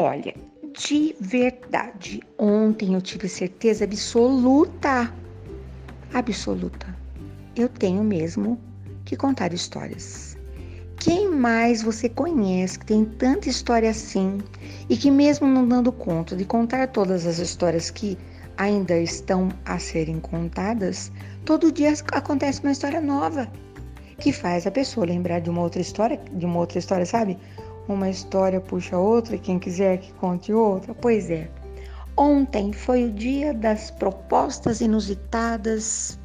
Olha, de verdade, ontem eu tive certeza absoluta, absoluta. Eu tenho mesmo que contar histórias. Quem mais você conhece que tem tanta história assim e que, mesmo não dando conta de contar todas as histórias que ainda estão a serem contadas, todo dia acontece uma história nova que faz a pessoa lembrar de uma outra história, de uma outra história, sabe? Uma história puxa outra, quem quiser que conte outra. Pois é. Ontem foi o dia das propostas inusitadas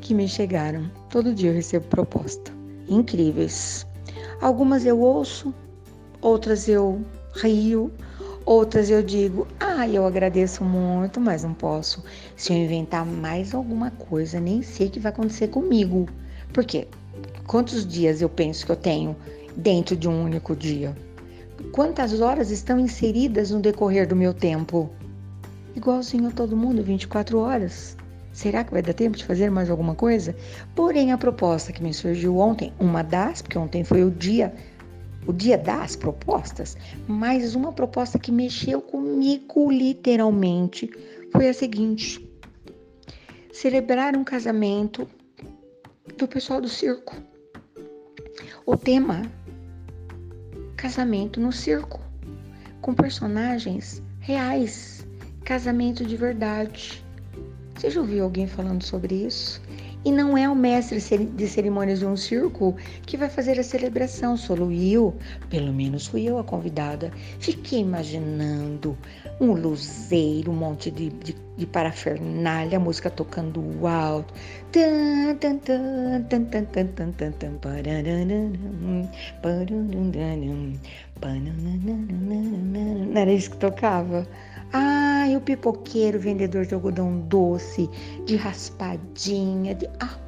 que me chegaram. Todo dia eu recebo proposta. Incríveis. Algumas eu ouço, outras eu rio, Outras eu digo, ah, eu agradeço muito, mas não posso. Se eu inventar mais alguma coisa, nem sei o que vai acontecer comigo. Por quê? Quantos dias eu penso que eu tenho dentro de um único dia? Quantas horas estão inseridas no decorrer do meu tempo? Igualzinho a todo mundo, 24 horas. Será que vai dar tempo de fazer mais alguma coisa? Porém, a proposta que me surgiu ontem, uma das, porque ontem foi o dia o dia das propostas, mas uma proposta que mexeu comigo literalmente foi a seguinte: celebrar um casamento do pessoal do circo. O tema: casamento no circo, com personagens reais, casamento de verdade. Você já ouviu alguém falando sobre isso? E não é o mestre de cerimônias de um circo que vai fazer a celebração, sou eu, pelo menos fui eu a convidada. Fiquei imaginando um luzeiro, um monte de, de, de parafernália, música tocando alto. Não era isso que tocava? Ah, e o pipoqueiro, vendedor de algodão doce, de raspadinha, de. Ah,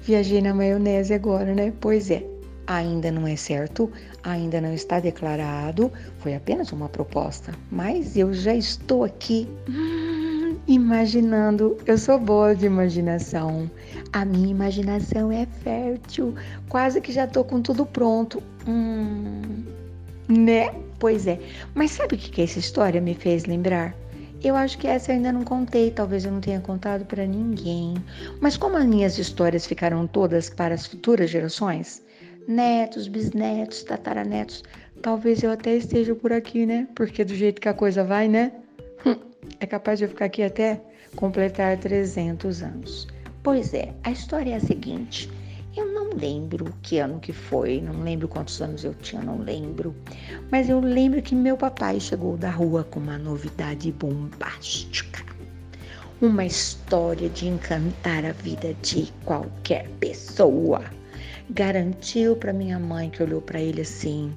viajei na maionese agora, né? Pois é, ainda não é certo, ainda não está declarado, foi apenas uma proposta, mas eu já estou aqui hum, imaginando. Eu sou boa de imaginação, a minha imaginação é fértil, quase que já estou com tudo pronto. Hum, né? Pois é. Mas sabe o que, que essa história me fez lembrar? Eu acho que essa eu ainda não contei, talvez eu não tenha contado para ninguém. Mas como as minhas histórias ficaram todas para as futuras gerações, netos, bisnetos, tataranetos, talvez eu até esteja por aqui, né? Porque do jeito que a coisa vai, né? É capaz de eu ficar aqui até completar 300 anos. Pois é, a história é a seguinte. Eu não lembro que ano que foi, não lembro quantos anos eu tinha, não lembro. Mas eu lembro que meu papai chegou da rua com uma novidade bombástica. Uma história de encantar a vida de qualquer pessoa. Garantiu para minha mãe que olhou para ele assim,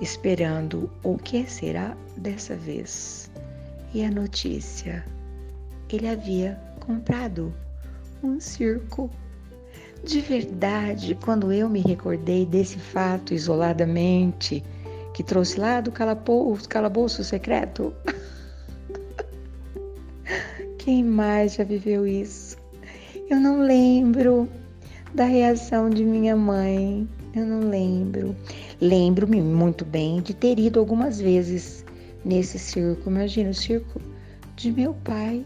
esperando o que será dessa vez. E a notícia: ele havia comprado um circo de verdade, quando eu me recordei desse fato isoladamente, que trouxe lá do calabouço, secreto. Quem mais já viveu isso? Eu não lembro da reação de minha mãe. Eu não lembro. Lembro-me muito bem de ter ido algumas vezes nesse circo. Imagina o circo de meu pai.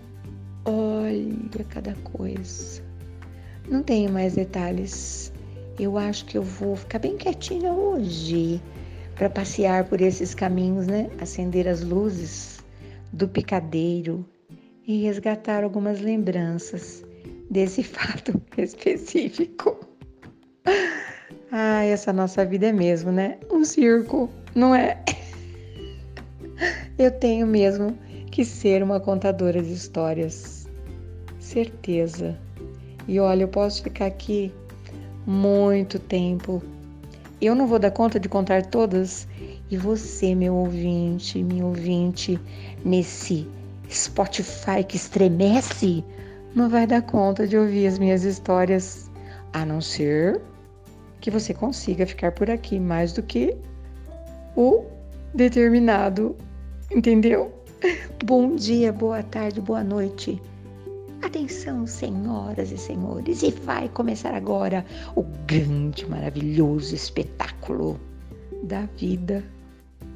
Olha cada coisa. Não tenho mais detalhes. Eu acho que eu vou ficar bem quietinha hoje para passear por esses caminhos, né? Acender as luzes do picadeiro e resgatar algumas lembranças desse fato específico. Ah, essa nossa vida é mesmo, né? Um circo, não é? Eu tenho mesmo que ser uma contadora de histórias. Certeza. E olha, eu posso ficar aqui muito tempo. Eu não vou dar conta de contar todas. E você, meu ouvinte, minha ouvinte, nesse Spotify que estremece, não vai dar conta de ouvir as minhas histórias, a não ser que você consiga ficar por aqui mais do que o determinado, entendeu? Bom dia, boa tarde, boa noite. Atenção, senhoras e senhores, e vai começar agora o grande, maravilhoso espetáculo da vida.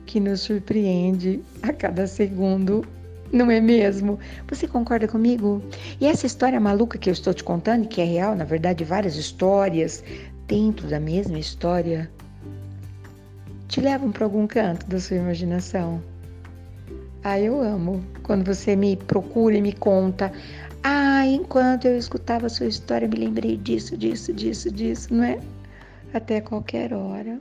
que nos surpreende a cada segundo, não é mesmo? Você concorda comigo? E essa história maluca que eu estou te contando, que é real, na verdade, várias histórias dentro da mesma história, te levam para algum canto da sua imaginação? Ah, eu amo quando você me procura e me conta. Ah, enquanto eu escutava a sua história, me lembrei disso, disso, disso, disso, não é? Até qualquer hora.